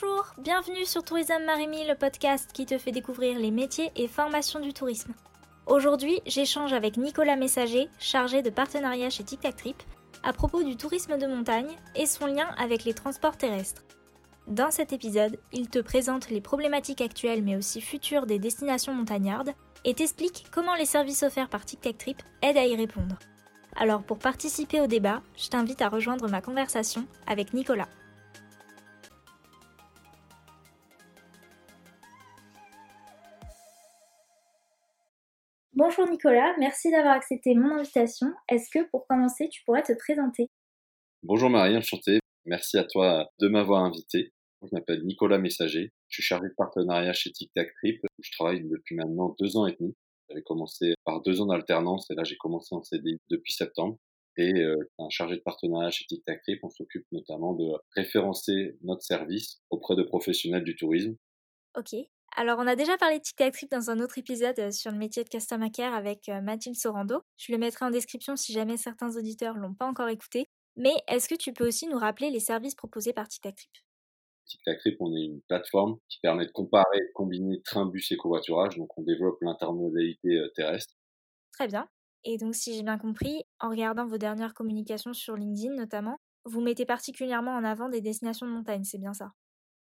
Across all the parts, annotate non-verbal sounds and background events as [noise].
Bonjour, bienvenue sur Tourisme Marimi, le podcast qui te fait découvrir les métiers et formations du tourisme. Aujourd'hui, j'échange avec Nicolas Messager, chargé de partenariat chez Tic Tac Trip, à propos du tourisme de montagne et son lien avec les transports terrestres. Dans cet épisode, il te présente les problématiques actuelles mais aussi futures des destinations montagnardes et t'explique comment les services offerts par Tic Tac Trip aident à y répondre. Alors pour participer au débat, je t'invite à rejoindre ma conversation avec Nicolas. Bonjour Nicolas, merci d'avoir accepté mon invitation. Est-ce que pour commencer, tu pourrais te présenter? Bonjour Marie, enchanté. Merci à toi de m'avoir invité. Je m'appelle Nicolas Messager. Je suis chargé de partenariat chez Tic Tac Trip. Je travaille depuis maintenant deux ans et demi. J'avais commencé par deux ans d'alternance et là j'ai commencé en CDI depuis septembre. Et euh, un chargé de partenariat chez Tic Tac Trip, on s'occupe notamment de référencer notre service auprès de professionnels du tourisme. Ok. Alors, on a déjà parlé de Tic Tac Trip dans un autre épisode euh, sur le métier de Customer Care avec euh, Mathilde Sorando. Je le mettrai en description si jamais certains auditeurs l'ont pas encore écouté. Mais est-ce que tu peux aussi nous rappeler les services proposés par Tic Tac Trip? Tic Tac Trip, on est une plateforme qui permet de comparer et de combiner train, bus et covoiturage. Donc, on développe l'intermodalité euh, terrestre. Très bien. Et donc, si j'ai bien compris, en regardant vos dernières communications sur LinkedIn notamment, vous mettez particulièrement en avant des destinations de montagne, c'est bien ça?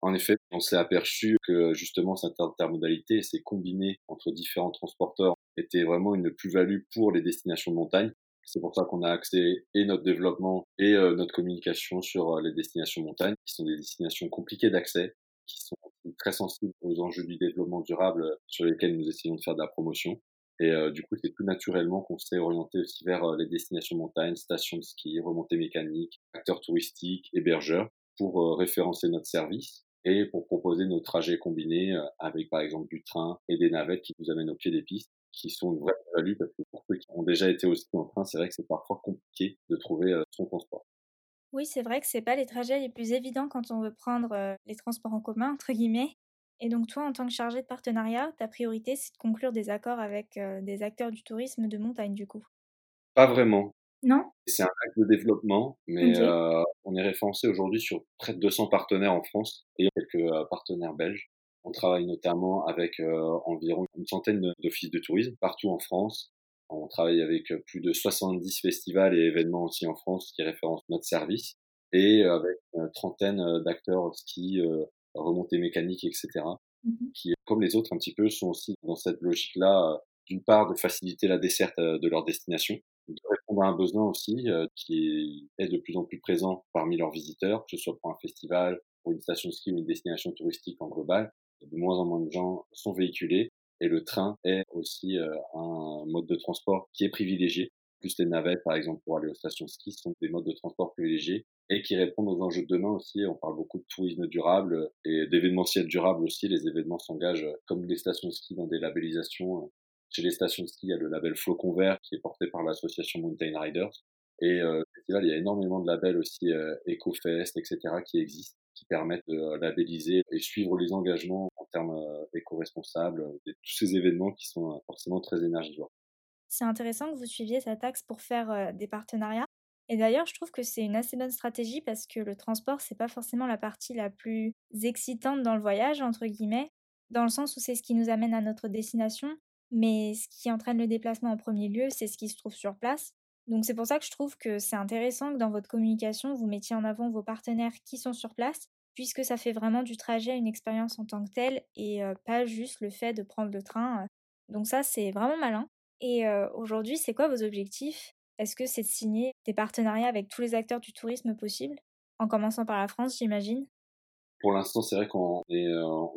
En effet, on s'est aperçu que justement cette intermodalité, ces combinés entre différents transporteurs, était vraiment une plus-value pour les destinations de montagne. C'est pour ça qu'on a axé et notre développement et euh, notre communication sur euh, les destinations de montagne, qui sont des destinations compliquées d'accès, qui sont très sensibles aux enjeux du développement durable euh, sur lesquels nous essayons de faire de la promotion. Et du coup, c'est plus naturellement qu'on s'est orienté aussi vers les destinations de montagne, stations de ski, remontées mécaniques, acteurs touristiques, hébergeurs, pour référencer notre service et pour proposer nos trajets combinés euh, avec par exemple du train et des navettes qui nous amènent au pied des pistes qui sont une vraie value parce que pour ceux qui ont déjà été aussi en train, c'est vrai que c'est parfois compliqué de trouver euh, son transport. Oui, c'est vrai que c'est pas les trajets les plus évidents quand on veut prendre euh, les transports en commun entre guillemets. Et donc toi, en tant que chargé de partenariat, ta priorité c'est de conclure des accords avec des acteurs du tourisme de montagne du coup? Pas vraiment. Non? C'est un acte de développement, mais euh, on est référencé aujourd'hui sur près de 200 partenaires en France et quelques euh, partenaires belges. On travaille notamment avec euh, environ une centaine d'offices de tourisme partout en France. On travaille avec plus de 70 festivals et événements aussi en France qui référencent notre service et avec une trentaine d'acteurs ski, remontées mécaniques, etc. Mmh qui, comme les autres un petit peu, sont aussi dans cette logique-là, d'une part de faciliter la desserte de leur destination, de répondre à un besoin aussi euh, qui est de plus en plus présent parmi leurs visiteurs, que ce soit pour un festival, pour une station de ski ou une destination touristique en global. De moins en moins de gens sont véhiculés et le train est aussi euh, un mode de transport qui est privilégié. Plus les navettes, par exemple, pour aller aux stations de ski, sont des modes de transport privilégiés et qui répondent aux enjeux de demain aussi. On parle beaucoup de tourisme durable et d'événementiel durable aussi. Les événements s'engagent comme les stations de ski dans des labellisations chez les stations de ski, il y a le label Flocon Vert qui est porté par l'association Mountain Riders. Et euh, il y a énormément de labels aussi euh, EcoFest, etc. qui existent, qui permettent de euh, labelliser et suivre les engagements en termes euh, éco-responsables, euh, tous ces événements qui sont forcément très énergivores. C'est intéressant que vous suiviez cet axe pour faire des partenariats. Et d'ailleurs, je trouve que c'est une assez bonne stratégie parce que le transport, c'est pas forcément la partie la plus excitante dans le voyage, entre guillemets, dans le sens où c'est ce qui nous amène à notre destination. Mais ce qui entraîne le déplacement en premier lieu, c'est ce qui se trouve sur place. Donc c'est pour ça que je trouve que c'est intéressant que dans votre communication, vous mettiez en avant vos partenaires qui sont sur place, puisque ça fait vraiment du trajet une expérience en tant que telle et pas juste le fait de prendre le train. Donc ça, c'est vraiment malin. Et aujourd'hui, c'est quoi vos objectifs? Est-ce que c'est de signer des partenariats avec tous les acteurs du tourisme possible? En commençant par la France, j'imagine Pour l'instant, c'est vrai qu'on est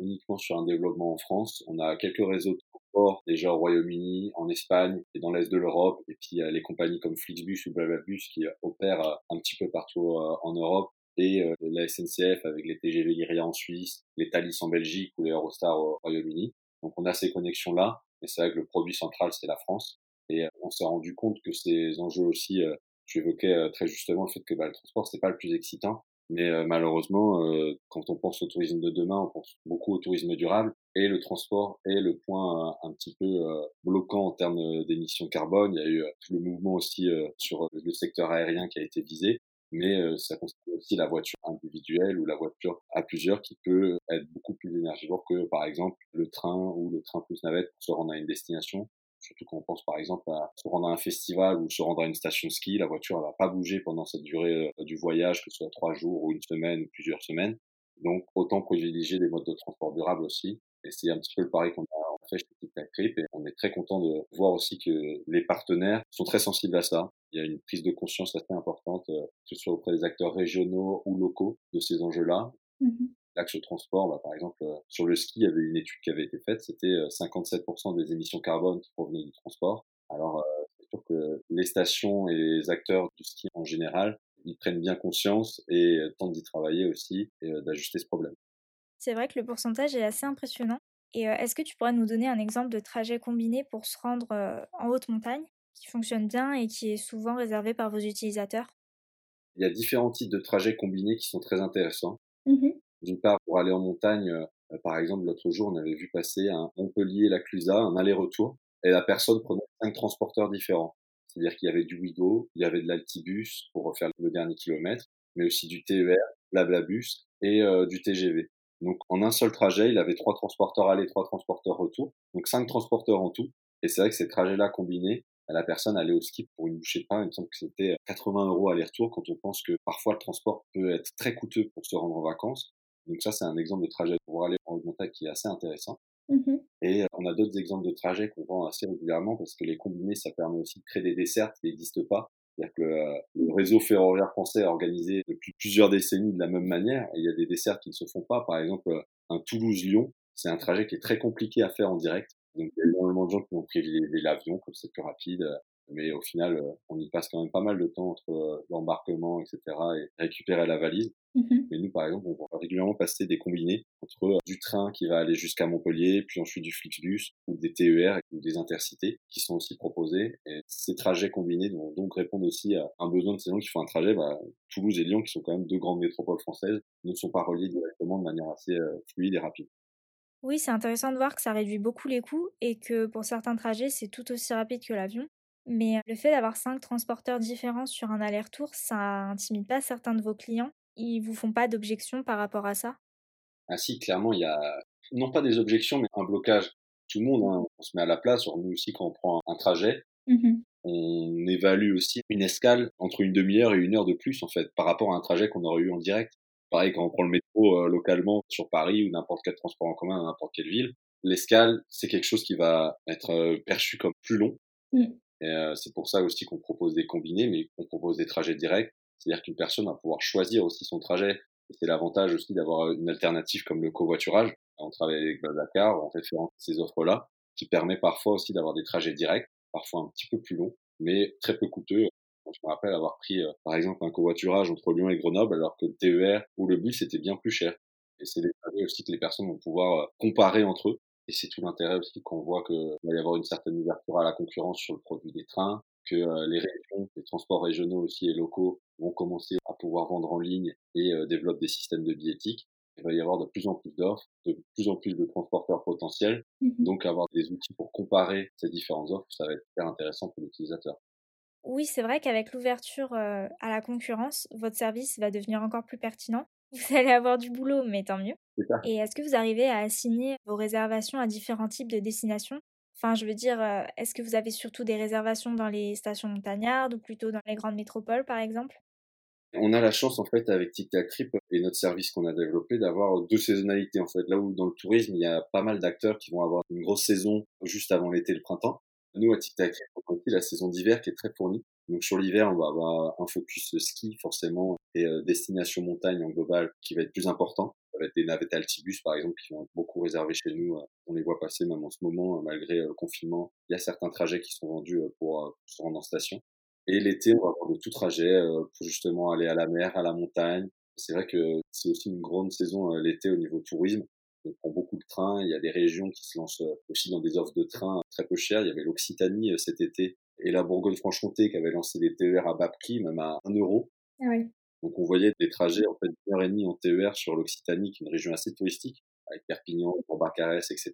uniquement sur un développement en France. On a quelques réseaux transport déjà au Royaume-Uni, en Espagne et dans l'est de l'Europe. Et puis les compagnies comme Flixbus ou Blablablus qui euh, opèrent euh, un petit peu partout euh, en Europe. Et la SNCF avec les TGV Lyria en Suisse, les Thalys en Belgique ou les Eurostar au Royaume-Uni. Donc on a ces connexions-là. Et c'est vrai que le produit central, c'est la France. Et on s'est rendu compte que ces enjeux aussi, tu évoquais très justement le fait que bah, le transport, c'est pas le plus excitant. Mais euh, malheureusement, euh, quand on pense au tourisme de demain, on pense beaucoup au tourisme durable et le transport est le point euh, un petit peu bloquant en termes d'émissions carbone. Il y a eu tout le mouvement aussi sur le secteur aérien qui a été visé. mais ça concerne aussi la voiture individuelle ou la voiture à plusieurs qui peut être beaucoup plus énergivore que par exemple le train ou le train plus navette pour se rendre à une destination. Surtout quand on pense par exemple à se rendre à un festival ou se rendre à une station de ski, la voiture ne va pas bouger pendant cette durée du voyage, que ce soit trois jours ou une semaine ou plusieurs semaines. Donc autant privilégier des modes de transport durables aussi. Et c'est un petit peu le pari qu'on a fait chez TikTok Trip et on est très content de voir aussi que les partenaires sont très sensibles à ça. Il y a une prise de conscience assez importante, euh, que ce soit auprès des acteurs régionaux ou locaux de ces enjeux-là. Mmh L'axe transport, bah, par exemple, euh, sur le ski, il y avait une étude qui avait été faite, c'était 57% euh, des émissions carbone qui provenaient du transport. Alors, c'est sûr que les stations et les acteurs du ski en général, ils prennent bien conscience et tentent d'y travailler aussi et d'ajuster ce problème. C'est vrai que le pourcentage est assez impressionnant. Et est-ce que tu pourrais nous donner un exemple de trajet combiné pour se rendre en haute montagne, qui fonctionne bien et qui est souvent réservé par vos utilisateurs? Il y a différents types de trajets combinés qui sont très intéressants. Mmh D'une part, pour aller en montagne, par exemple, l'autre jour, on avait vu passer un Montpellier-Laclusa, un aller-retour, et la personne prenait cinq transporteurs différents. C'est-à-dire qu'il y avait du Wigo, il y avait de l'Altibus pour refaire le dernier kilomètre, mais aussi du TER, Blablabus et du TGV. Donc en un seul trajet, il avait trois transporteurs aller, trois transporteurs retour, donc cinq transporteurs en tout. Et c'est vrai que ces trajets-là combinés, la personne allait au ski pour une bouchée de pain. Il me semble que c'était 80 euros aller-retour quand on pense que parfois le transport peut être très coûteux pour se rendre en vacances. Donc ça, c'est un exemple de trajet pour aller en montagne qui est assez intéressant. Mmh Et on a d'autres exemples de trajets qu'on vend assez régulièrement parce que les combinés, ça permet aussi de créer des desserts qui n'existent pas. C'est-à-dire que le, réseau ferroviaire français est organisé depuis plusieurs décennies de la même manière. Et il y a des desserts qui ne se font pas. Par exemple, un Toulouse-Lyon, c'est un trajet qui est très compliqué à faire en direct. Donc, il y a énormément de gens qui vont privilégier l'avion, comme c'est plus rapide mais au final, euh, on y passe quand même pas mal de temps entre euh, l'embarquement, etc., et récupérer la valise. Mmh mais nous, par exemple, on va régulièrement passer des combinés entre euh, du train qui va aller jusqu'à Montpellier, puis ensuite du Flixbus, ou des TER, ou des intercités, qui sont aussi proposés. Et ces trajets combinés vont donc répondre aussi à un besoin de ces gens qui font un trajet. Bah, Toulouse et Lyon, qui sont quand même deux grandes métropoles françaises, ne sont pas reliés directement de manière assez fluide et rapide. Oui, c'est intéressant de voir que ça réduit beaucoup les coûts et que pour certains trajets, c'est tout aussi rapide que l'avion. Mais le fait d'avoir cinq transporteurs différents sur un aller-retour, ça intimide pas certains de vos clients? Ils vous font pas d'objections par rapport à ça? Ah si, clairement, il y a non pas des objections, mais un blocage. Tout le monde, hein, on se met à la place. nous aussi, quand on prend un trajet, mmh on évalue aussi une escale entre une demi-heure et une heure de plus, en fait, par rapport à un trajet qu'on aurait eu en direct. Pareil, quand on prend le métro localement sur Paris ou n'importe quel transport en commun dans n'importe quelle ville, l'escale, c'est quelque chose qui va être perçu comme plus long. Mmh. Euh, c'est pour ça aussi qu'on propose des combinés, mais qu'on propose des trajets directs. C'est-à-dire qu'une personne va pouvoir choisir aussi son trajet. Et c'est l'avantage aussi d'avoir une alternative comme le covoiturage. On travaille avec Blablacar en référence à ces offres-là, qui permet parfois aussi d'avoir des trajets directs, parfois un petit peu plus longs, mais très peu coûteux. Je me rappelle avoir pris, euh, par exemple, un covoiturage entre Lyon et Grenoble, alors que le TER ou le bus était bien plus cher. Et c'est des trajets aussi que les personnes vont pouvoir euh, comparer entre eux et c'est tout l'intérêt aussi qu'on voit qu'il va y avoir une certaine ouverture à la concurrence sur le produit des trains, que euh, les régions, les transports régionaux aussi et locaux vont commencer à pouvoir vendre en ligne et euh, développer des systèmes de billettique. Il va y avoir de plus en plus d'offres, de plus en plus de transporteurs potentiels. Mmh Donc avoir des outils pour comparer ces différentes offres, ça va être super intéressant pour l'utilisateur. Oui, c'est vrai qu'avec l'ouverture euh, à la concurrence, votre service va devenir encore plus pertinent. Vous [laughs] allez avoir du boulot, mais tant mieux. Et est-ce que vous arrivez à assigner vos réservations à différents types de destinations? Enfin, je veux dire, euh, est-ce que vous avez surtout des réservations dans les stations montagnardes ou plutôt dans les grandes métropoles, par exemple? On a la chance en fait avec Tic Trip et notre service qu'on a développé d'avoir deux saisonnalités en fait. Là où dans le tourisme il y a pas mal d'acteurs qui vont avoir une grosse saison juste avant l'été et le printemps. Nous à Tic Trip on a aussi la saison d'hiver qui est très fournie. Donc sur l'hiver, on va avoir un focus ski forcément et euh, destination montagne en global qui va être plus important. Ça va être des navettes Altibus par exemple qui vont être beaucoup réservées chez nous. Euh, on les voit passer même en ce moment euh, malgré le confinement. Il y a certains trajets qui sont vendus pour se rendre en station. Et l'été, on va avoir de tout trajet pour justement aller à la mer, à la montagne. C'est vrai que c'est aussi une grande saison l'été au niveau tourisme. On prend beaucoup de trains. Il y a des régions qui se lancent aussi dans des offres de trains très peu chères. Il y avait l'Occitanie cet été et la Bourgogne-Franche-Comté qui avait lancé des TER à bas prix, même à 1 euro. Ah Donc on voyait des trajets en fait d'une heure et demie en TER sur l'Occitanie, qui est une région assez touristique, avec Perpignan, Port-Barcarès, etc.,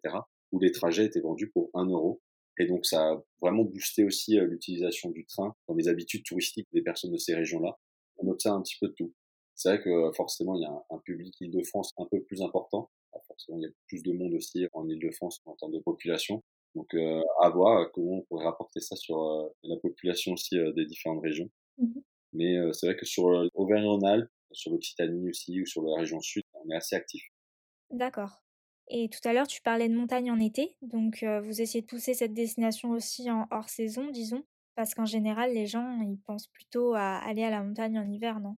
où les trajets étaient vendus pour 1 euro. Et donc ça a vraiment boosté aussi euh, l'utilisation du train dans les habitudes touristiques des personnes de ces régions-là. on observe un petit peu de tout. C'est vrai que forcément, il y a un, public Île-de-France un peu plus important. forcément, il y a plus de monde aussi en Île-de-France en termes de population. Donc, euh, à voir comment on pourrait rapporter ça sur euh, la population aussi euh, des différentes régions. Mmh Mais c'est vrai que sur Auvergne-Rhône-Alpes, sur l'Occitanie aussi, ou sur la région sud, on est assez actif. D'accord. Et tout à l'heure, tu parlais de montagne en été, donc vous essayez de pousser cette destination aussi en hors saison, disons, parce qu'en général, les gens, ils pensent plutôt à aller à la montagne en hiver, non?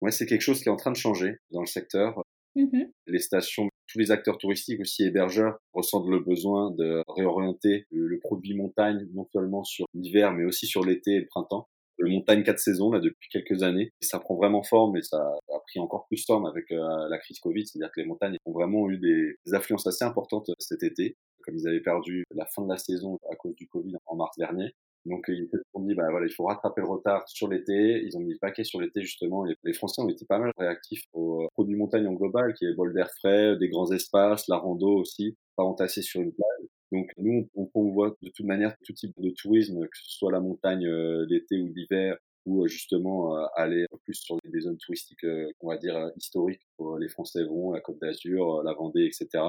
Ouais, c'est quelque chose qui est en train de changer dans le secteur. Mmh les stations, tous les acteurs touristiques aussi hébergeurs ressentent le besoin de réorienter le, produit montagne non seulement sur l'hiver mais aussi sur l'été et le printemps. Le montagne quatre saisons là depuis quelques années, ça prend vraiment forme et ça a pris encore plus forme avec euh, la crise Covid, c'est-à-dire que les montagnes ont vraiment eu des, des affluences assez importantes euh, cet été, comme ils avaient perdu la fin de la saison à cause du Covid en mars dernier. Donc ils se sont dit, bah voilà, il faut rattraper le retard sur l'été. Ils ont mis le paquet sur l'été justement. Les Français ont été pas mal réactifs aux produits montagne en global, qui est bol d'air frais, des grands espaces, la rando aussi, pas entassé sur une plage. Donc nous, on, voit de toute manière tout type de tourisme, que ce soit la montagne euh, l'été ou l'hiver, ou euh, justement euh, aller plus sur des zones touristiques, on va dire historiques. Où les Français vont, la Côte d'Azur, la Vendée, etc.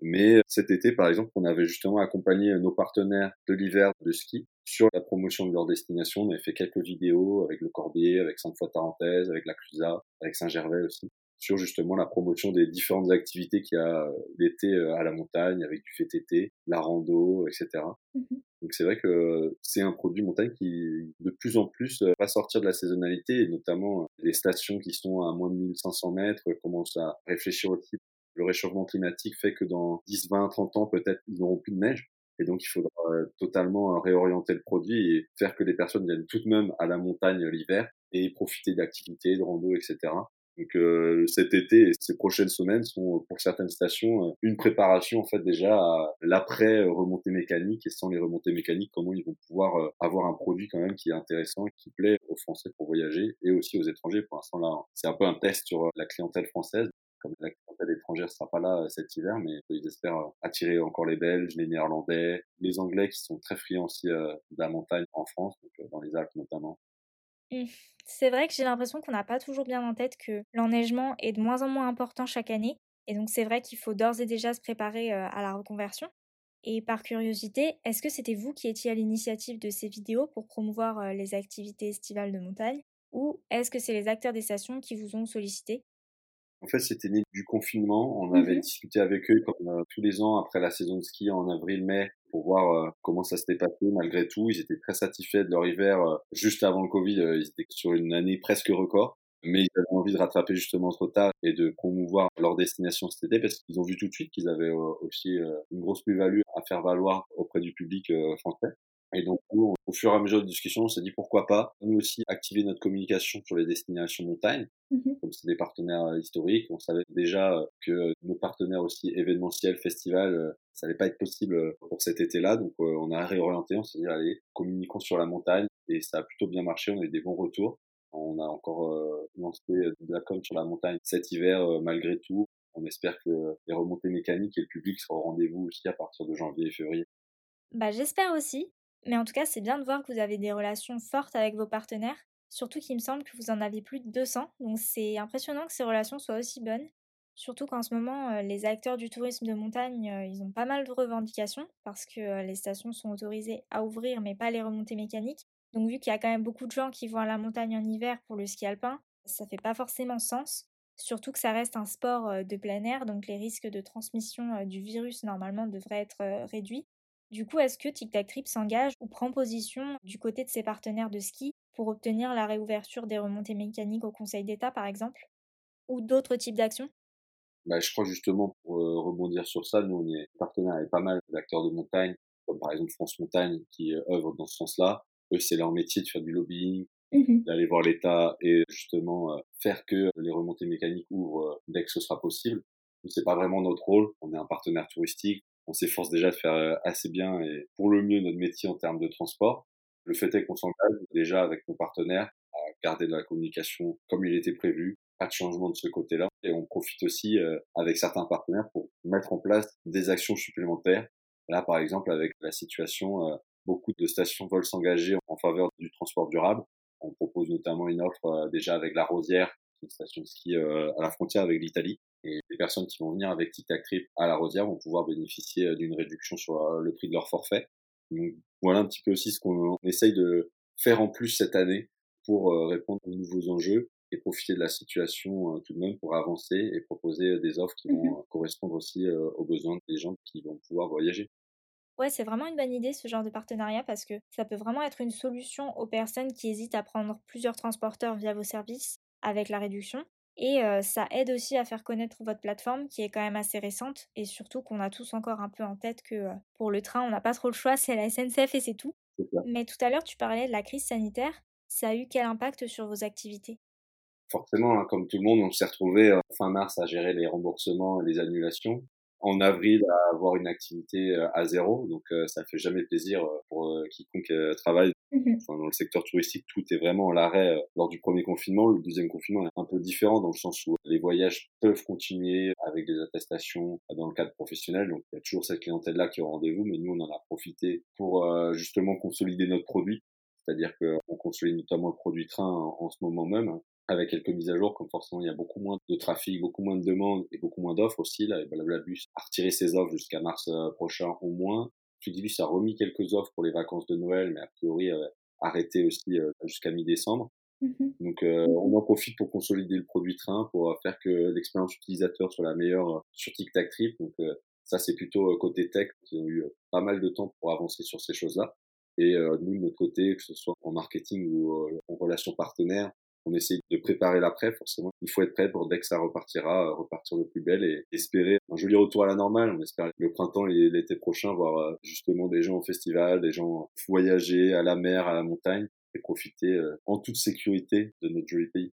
Mais cet été, par exemple, on avait justement accompagné nos partenaires de l'hiver de ski sur la promotion de leur destination. On avait fait quelques vidéos avec le Corbier, avec Sainte-Foy-Tarentaise, avec la Clusa, avec Saint-Gervais aussi, sur justement la promotion des différentes activités qu'il y a euh, l'été euh, à la montagne, avec du VTT, la rando, etc. Mmh Donc c'est vrai que c'est un produit montagne qui de plus en plus euh, va sortir de la saisonnalité, et notamment les stations qui sont à moins de 1500 mètres commencent à réfléchir aussi le réchauffement climatique fait que dans 10, 20, 30 ans, peut-être, ils n'auront plus de neige. Et donc, il faudra euh, totalement euh, réorienter le produit et faire que les personnes viennent tout de même à la montagne l'hiver et profiter d'activités, de rando, etc. Donc euh, cet été et ces prochaines semaines sont pour certaines stations une préparation en fait déjà à l'après remontée mécanique et sans les remontées mécaniques comment ils vont pouvoir avoir un produit quand même qui est intéressant qui plaît aux Français pour voyager et aussi aux étrangers. Pour l'instant là c'est un peu un test sur la clientèle française comme la clientèle étrangère sera pas là euh, cet hiver, mais ils espèrent euh, attirer encore les Belges, les Néerlandais, les Anglais qui sont très friands aussi euh, de la montagne en France, donc dans les Alpes notamment. Mmh. C'est vrai que j'ai l'impression qu'on n'a pas toujours bien en tête que l'enneigement est de moins en moins important chaque année, et donc c'est vrai qu'il faut d'ores et déjà se préparer à la reconversion. Et par curiosité, est-ce que c'était vous qui étiez à l'initiative de ces vidéos pour promouvoir les activités estivales de montagne, ou est-ce que c'est les acteurs des stations qui vous ont sollicité? En fait, c'était né du confinement. On avait mmh discuté avec eux comme euh, tous les ans après la saison de ski en avril-mai pour voir euh, comment ça s'était passé. Malgré tout, ils étaient très satisfaits de leur hiver. Euh, juste avant le Covid, ils étaient sur une année presque record. Mais ils avaient envie de rattraper justement trop tard et de promouvoir leur destination cet été parce qu'ils ont vu tout de suite qu'ils avaient aussi une grosse plus-value à faire valoir auprès du public français. Et donc, nous, au fur et à mesure de discussion, on s'est dit pourquoi pas, nous aussi, activer notre communication sur les destinations montagne. Mmh Comme c'est des partenaires euh, historiques, on savait déjà euh, que nos partenaires aussi événementiels, festivals, euh, ça allait pas être possible pour cet été-là. Donc, on a réorienté, on s'est dit, allez, communiquons sur la montagne. Et ça a plutôt bien marché, on a eu des bons retours. On a encore lancé de la com sur la montagne cet hiver, malgré tout. On espère que les remontées mécaniques et le public seront au rendez-vous aussi à partir de janvier et février. Bah, j'espère aussi. Mais en tout cas, c'est bien de voir que vous avez des relations fortes avec vos partenaires, surtout qu'il me semble que vous en avez plus de 200, donc c'est impressionnant que ces relations soient aussi bonnes. Surtout qu'en ce moment, euh, les acteurs du tourisme de montagne, euh, ils ont pas mal de revendications parce que euh, les stations sont autorisées à ouvrir mais pas les remontées mécaniques. Donc vu qu'il y a quand même beaucoup de gens qui vont à la montagne en hiver pour le ski alpin, ça fait pas forcément sens. Surtout que ça reste un sport de plein air, donc les risques de transmission du virus normalement devraient être réduits. Du coup, est-ce que Tic Tac Trip s'engage ou prend position du côté de ses partenaires de ski pour obtenir la réouverture des remontées mécaniques au Conseil d'État, par exemple Ou d'autres types d'actions? Bah, Je crois justement, pour euh, rebondir sur ça, nous, on est partenaires avec pas mal d'acteurs de montagne, comme par exemple France Montagne, qui euh, œuvrent dans ce sens-là. Eux, c'est leur métier de faire du lobbying, mmh d'aller voir l'État et justement euh, faire que les remontées mécaniques ouvrent dès que ce sera possible. C'est pas vraiment notre rôle. On est un partenaire touristique on s'efforce déjà de faire euh, assez bien et pour le mieux notre métier en termes de transport. Le fait est qu'on s'engage déjà avec nos partenaires à garder de la communication comme il était prévu, pas de changement de ce côté-là. Et on profite aussi euh, avec certains partenaires pour mettre en place des actions supplémentaires. Là, par exemple, avec la situation, euh, beaucoup de stations veulent s'engager en faveur du transport durable. On propose notamment une offre déjà avec la Rosière, une station de ski à la frontière avec l'Italie. Et les personnes qui vont venir avec Tic Tac Trip à la Rosière vont pouvoir bénéficier d'une réduction sur le prix de leur forfait. Donc voilà un petit peu aussi ce qu'on essaye de faire en plus cette année pour répondre aux nouveaux enjeux et profiter de la situation tout de même pour avancer et proposer des offres qui vont mmh correspondre aussi aux besoins des gens qui vont pouvoir voyager. Ouais, c'est vraiment une bonne idée ce genre de partenariat parce que ça peut vraiment être une solution aux personnes qui hésitent à prendre plusieurs transporteurs via vos services avec la réduction. Et ça aide aussi à faire connaître votre plateforme qui est quand même assez récente et surtout qu'on a tous encore un peu en tête que pour le train, on n'a pas trop le choix, c'est la SNCF et c'est tout. Mais tout à l'heure, tu parlais de la crise sanitaire. Ça a eu quel impact sur vos activités? Forcément, hein, comme tout le monde, on s'est retrouvé fin mars à gérer les remboursements et les annulations en avril à avoir une activité euh, à zéro. Donc euh, ça fait jamais plaisir euh, pour quiconque travaille mmh dans le secteur touristique. Tout est vraiment à l'arrêt lors du premier confinement. Le deuxième confinement est un peu différent dans le sens où les voyages peuvent continuer avec des attestations dans le cadre professionnel. Donc il y a toujours cette clientèle-là qui est au rendez-vous, mais nous on en a profité pour justement consolider notre produit. C'est-à-dire qu'on consolide notamment le produit train en, ce moment même avec quelques mises à jour, comme forcément il y a beaucoup moins de trafic, beaucoup moins de demandes et beaucoup moins d'offres aussi. Là, Blablabus a retiré ses offres jusqu'à mars euh, prochain au moins. Flixbus a remis quelques offres pour les vacances de Noël, mais a priori euh, arrêté aussi euh, jusqu'à mi-décembre. Mmh Donc on en profite pour consolider le produit train, pour faire que l'expérience utilisateur soit la meilleure sur Tic Tac Trip. Donc ça c'est plutôt côté tech qui ont eu pas mal de temps pour avancer sur ces choses-là. Et nous de notre côté, que ce soit en marketing ou en relation partenaire, on essaie de préparer l'après, forcément. Il faut être prêt pour dès que ça repartira, euh, repartir de plus belle et espérer un joli retour à la normale. On espère le printemps et l'été prochain voir euh, justement des gens au festival, des gens voyager à la mer, à la montagne et profiter euh, en toute sécurité de notre joli pays.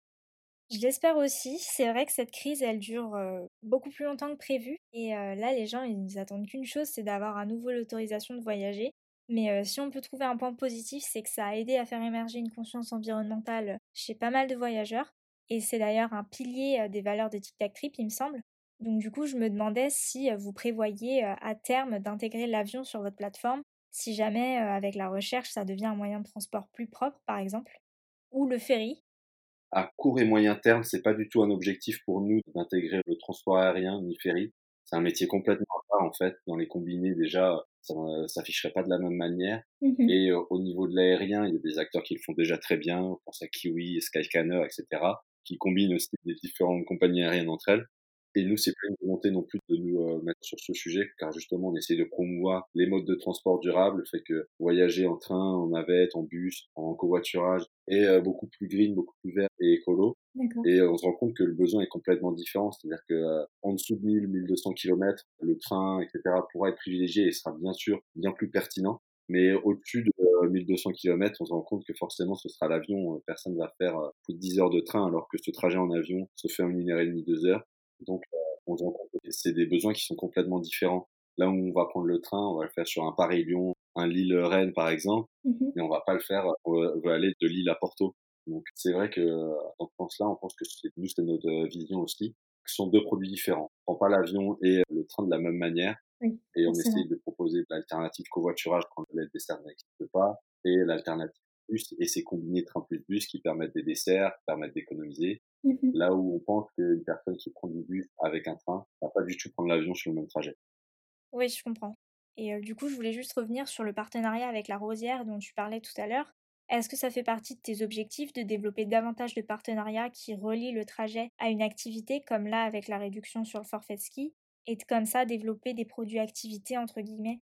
Je l'espère aussi. C'est vrai que cette crise, elle dure beaucoup plus longtemps que prévu. Et là, les gens, ils attendent qu'une chose, c'est d'avoir à nouveau l'autorisation de voyager. Mais si on peut trouver un point positif, c'est que ça a aidé à faire émerger une conscience environnementale chez pas mal de voyageurs. Et c'est d'ailleurs un pilier des valeurs de Tic Tac Trip, il me semble. Donc du coup, je me demandais si vous prévoyez à terme d'intégrer l'avion sur votre plateforme, si jamais avec la recherche ça devient un moyen de transport plus propre, par exemple, ou le ferry. À court et moyen terme, c'est pas du tout un objectif pour nous d'intégrer le transport aérien ni ferry. C'est un métier complètement à en fait. Dans les combinés déjà, ça ne s'afficherait pas de la même manière. Mmh et euh, au niveau de l'aérien, il y a des acteurs qui le font déjà très bien. On pense à Kiwi, Skyscanner, etc., qui combinent aussi les différentes compagnies aériennes entre elles. Et nous, c'est pas une volonté non plus de nous euh, mettre sur ce sujet, car justement, on essaie de promouvoir les modes de transport durables, le fait que voyager en train, en navette, en bus, en covoiturage est euh, beaucoup plus green, beaucoup plus vert et écolo. Et euh, on se rend compte que le besoin est complètement différent, c'est-à-dire que en dessous de 1000, 1200 km, le train, etc., pourra être privilégié et sera bien sûr bien plus pertinent. Mais au-dessus de 1200 km, on se rend compte que forcément ce sera l'avion. Personne ne va faire plus de 10 heures de train alors que ce trajet en avion se fait en une heure et demie, deux heures. Donc, euh, on se rend compte que c'est des besoins qui sont complètement différents. Là où on va prendre le train, on va le faire sur un Paris-Lyon, un Lille-Rennes par exemple, mmh mais on va pas le faire, on va aller de Lille à Porto. Donc c'est vrai que dans ce sens-là, on pense que c'est nous c'est notre euh, vision aussi. Ce sont deux produits différents. On prend pas l'avion et le train de la même manière, et on essaye de proposer l'alternative covoiturage quand l'aide des n'existe pas, et l'alternative bus, et c'est combiné train plus bus qui permettent des desserts, qui permettent d'économiser, Mmh Là où on pense qu'une personne qui prend du bus avec un train va pas du tout prendre l'avion sur le même trajet. Oui, je comprends. Et du coup, je voulais juste revenir sur le partenariat avec la Rosière dont tu parlais tout à l'heure. Est-ce que ça fait partie de tes objectifs de développer davantage de partenariats qui relient le trajet à une activité comme là avec la réduction sur le forfait ski et de comme ça développer des produits activités entre guillemets?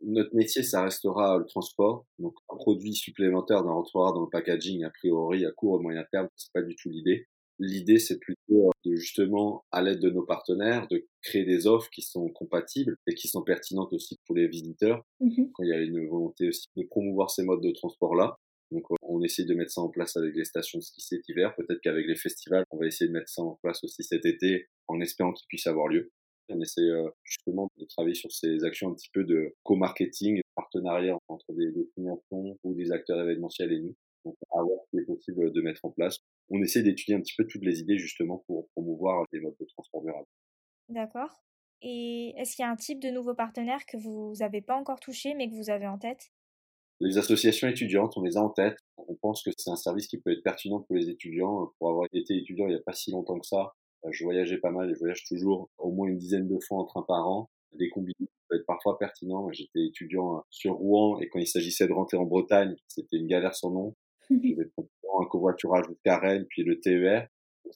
Notre métier, ça restera le transport. Donc, un produit supplémentaire dans rentrera dans le packaging, a priori, à court et moyen terme, c'est pas du tout l'idée. L'idée, c'est plutôt de justement, à l'aide de nos partenaires, de créer des offres qui sont compatibles et qui sont pertinentes aussi pour les visiteurs. Mmh Quand il y a une volonté aussi de promouvoir ces modes de transport-là. Donc, on essaie de mettre ça en place avec les stations de ski cet hiver. Peut-être qu'avec les festivals, on va essayer de mettre ça en place aussi cet été, en espérant qu'il puisse avoir lieu. On essaie euh, justement de travailler sur ces actions un petit peu de co-marketing, partenariat entre des destinations ou des acteurs événementiels et nous. À voir ce qui est possible de mettre en place on essaie d'étudier un petit peu toutes les idées justement pour promouvoir les modes de transport durable. D'accord. Et est-ce qu'il y a un type de nouveau partenaire que vous n'avez pas encore touché mais que vous avez en tête? Les associations étudiantes, on les a en tête. On pense que c'est un service qui peut être pertinent pour les étudiants. Pour avoir été étudiant il n'y a pas si longtemps que ça, euh, je voyageais pas mal et je voyage toujours au moins une dizaine de fois en train par an. Des combinés peut être parfois pertinents. J'étais étudiant sur Rouen et quand il s'agissait de rentrer en Bretagne, c'était une galère sans nom. Un [laughs] covoiturage jusqu'à Rennes, puis le TER.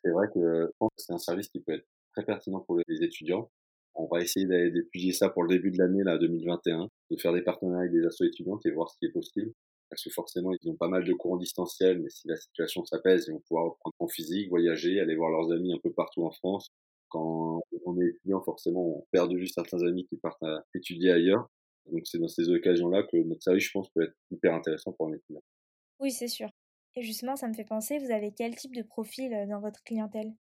C'est vrai que je pense que c'est un service qui peut être très pertinent pour les étudiants. On va essayer d'étudier ça pour le début de l'année là 2021, de faire des partenariats avec des assos étudiantes et voir ce qui est possible. Parce que forcément, ils ont pas mal de cours en distanciel, mais si la situation s'apaise, ils vont pouvoir reprendre en physique, voyager, aller voir leurs amis un peu partout en France. Quand on est étudiant, forcément, on perd de vue certains amis qui partent à étudier ailleurs. Donc c'est dans ces occasions-là que notre service, je pense, peut être hyper intéressant pour un étudiant. Oui, c'est sûr. Et justement, ça me fait penser, vous avez quel type de profil euh, dans votre clientèle?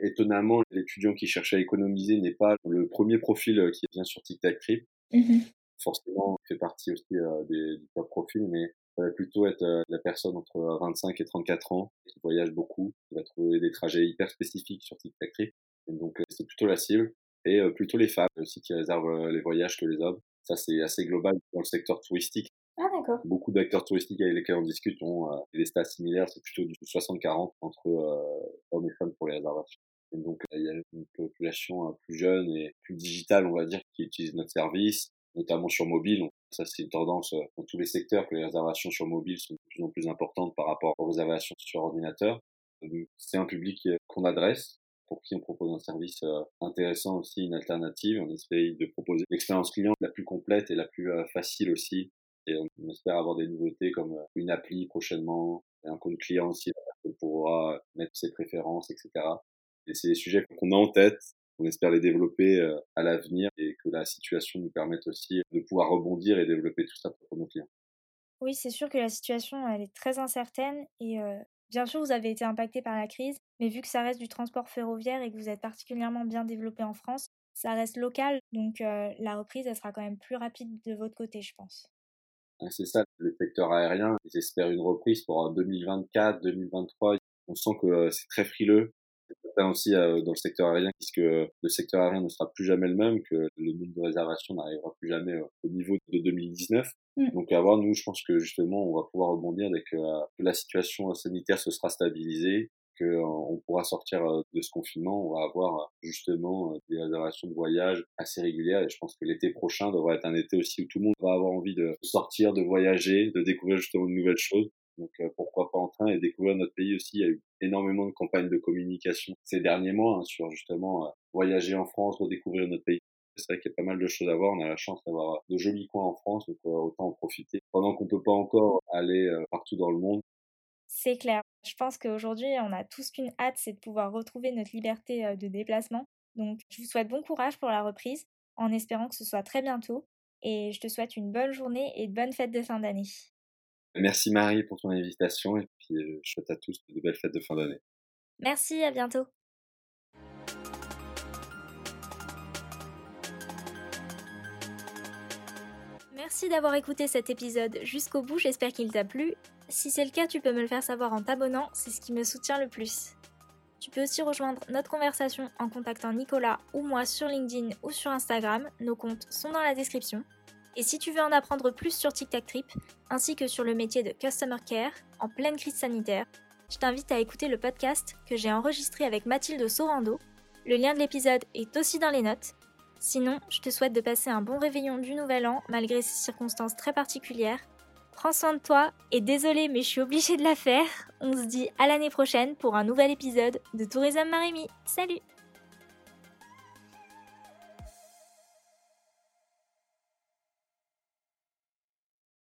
Étonnamment, l'étudiant qui cherche à économiser n'est pas le premier profil euh, qui vient sur TikTok Trip. Mmh Forcément, il fait partie aussi euh, des, du top profil, mais ça va plutôt être la personne entre 25 et 34 ans qui voyage beaucoup, qui va trouver des trajets hyper spécifiques sur TikTok Trip. Et donc, c'est plutôt la cible. Et plutôt les femmes aussi qui réservent les voyages que les hommes. Ça, c'est assez global dans le secteur touristique. Ah, d'accord. Beaucoup d'acteurs touristiques avec lesquels on discute ont des stats similaires. C'est plutôt du 60-40 entre hommes et femmes pour les réservations. Et donc, il y a une population hein, plus jeune et plus digitale, on va dire, qui utilise notre service, notamment sur mobile. Ça, c'est une tendance euh, dans tous les secteurs que les réservations sur mobile sont de plus en plus importantes par rapport aux réservations sur ordinateur. C'est un public euh, qu'on adresse, pour qui on propose un service euh, intéressant aussi, une alternative. On essaye de proposer l'expérience client la plus complète et la plus facile aussi. Et on espère avoir des nouveautés comme une appli prochainement, un compte client aussi, on pourra mettre ses préférences, etc. Et c'est des sujets qu'on a en tête. On espère les développer euh, à l'avenir et que la situation nous permette aussi de pouvoir rebondir et développer tout ça pour nos clients. Oui, c'est sûr que la situation, elle est très incertaine et euh, bien sûr, vous avez été impacté par la crise, mais vu que ça reste du transport ferroviaire et que vous êtes particulièrement bien développé en France, ça reste local, donc euh, la reprise, elle sera quand même plus rapide de votre côté, je pense. C'est ça, le secteur aérien, ils espèrent une reprise pour 2024, 2023. On sent que c'est très frileux aussi euh, dans le secteur aérien, puisque le secteur aérien ne sera plus jamais le même, que le nombre de réservations n'arrivera plus jamais euh, au niveau de 2019. Mm. Donc à voir, nous, je pense que justement, on va pouvoir rebondir dès que, euh, la situation sanitaire se sera stabilisée, qu'on pourra sortir de ce confinement, on va avoir justement des réservations de voyage assez régulières et je pense que l'été prochain devrait être un été aussi où tout le monde va avoir envie de sortir, de voyager, de découvrir justement de nouvelles choses. Donc euh, pourquoi pas en train et découvrir notre pays aussi. Il y a eu énormément de campagnes de communication ces derniers mois hein, sur justement euh, voyager en France, redécouvrir notre pays. C'est vrai qu'il y a pas mal de choses à voir. On a la chance d'avoir de jolis coins en France, donc euh, autant en profiter. Pendant qu'on peut pas encore aller partout dans le monde. C'est clair. Je pense qu'aujourd'hui, on a tous qu'une hâte, c'est de pouvoir retrouver notre liberté de déplacement. Donc, je vous souhaite bon courage pour la reprise, en espérant que ce soit très bientôt. Et je te souhaite une bonne journée et de bonnes fêtes de fin d'année. Merci Marie pour ton invitation et puis je souhaite à tous de belles fêtes de fin d'année. Merci, à bientôt. Merci d'avoir écouté cet épisode jusqu'au bout, j'espère qu'il t'a plu. Si c'est le cas, tu peux me le faire savoir en t'abonnant, c'est ce qui me soutient le plus. Tu peux aussi rejoindre notre conversation en contactant Nicolas ou moi sur LinkedIn ou sur Instagram, nos comptes sont dans la description. Et si tu veux en apprendre plus sur TikTok Trip, ainsi que sur le métier de Customer Care en pleine crise sanitaire, je t'invite à écouter le podcast que j'ai enregistré avec Mathilde Sorando. Le lien de l'épisode est aussi dans les notes. Sinon, je te souhaite de passer un bon réveillon du Nouvel An malgré ces circonstances très particulières. Prends soin de toi et désolé mais je suis obligée de la faire. On se dit à l'année prochaine pour un nouvel épisode de Tourisme Marimi. Salut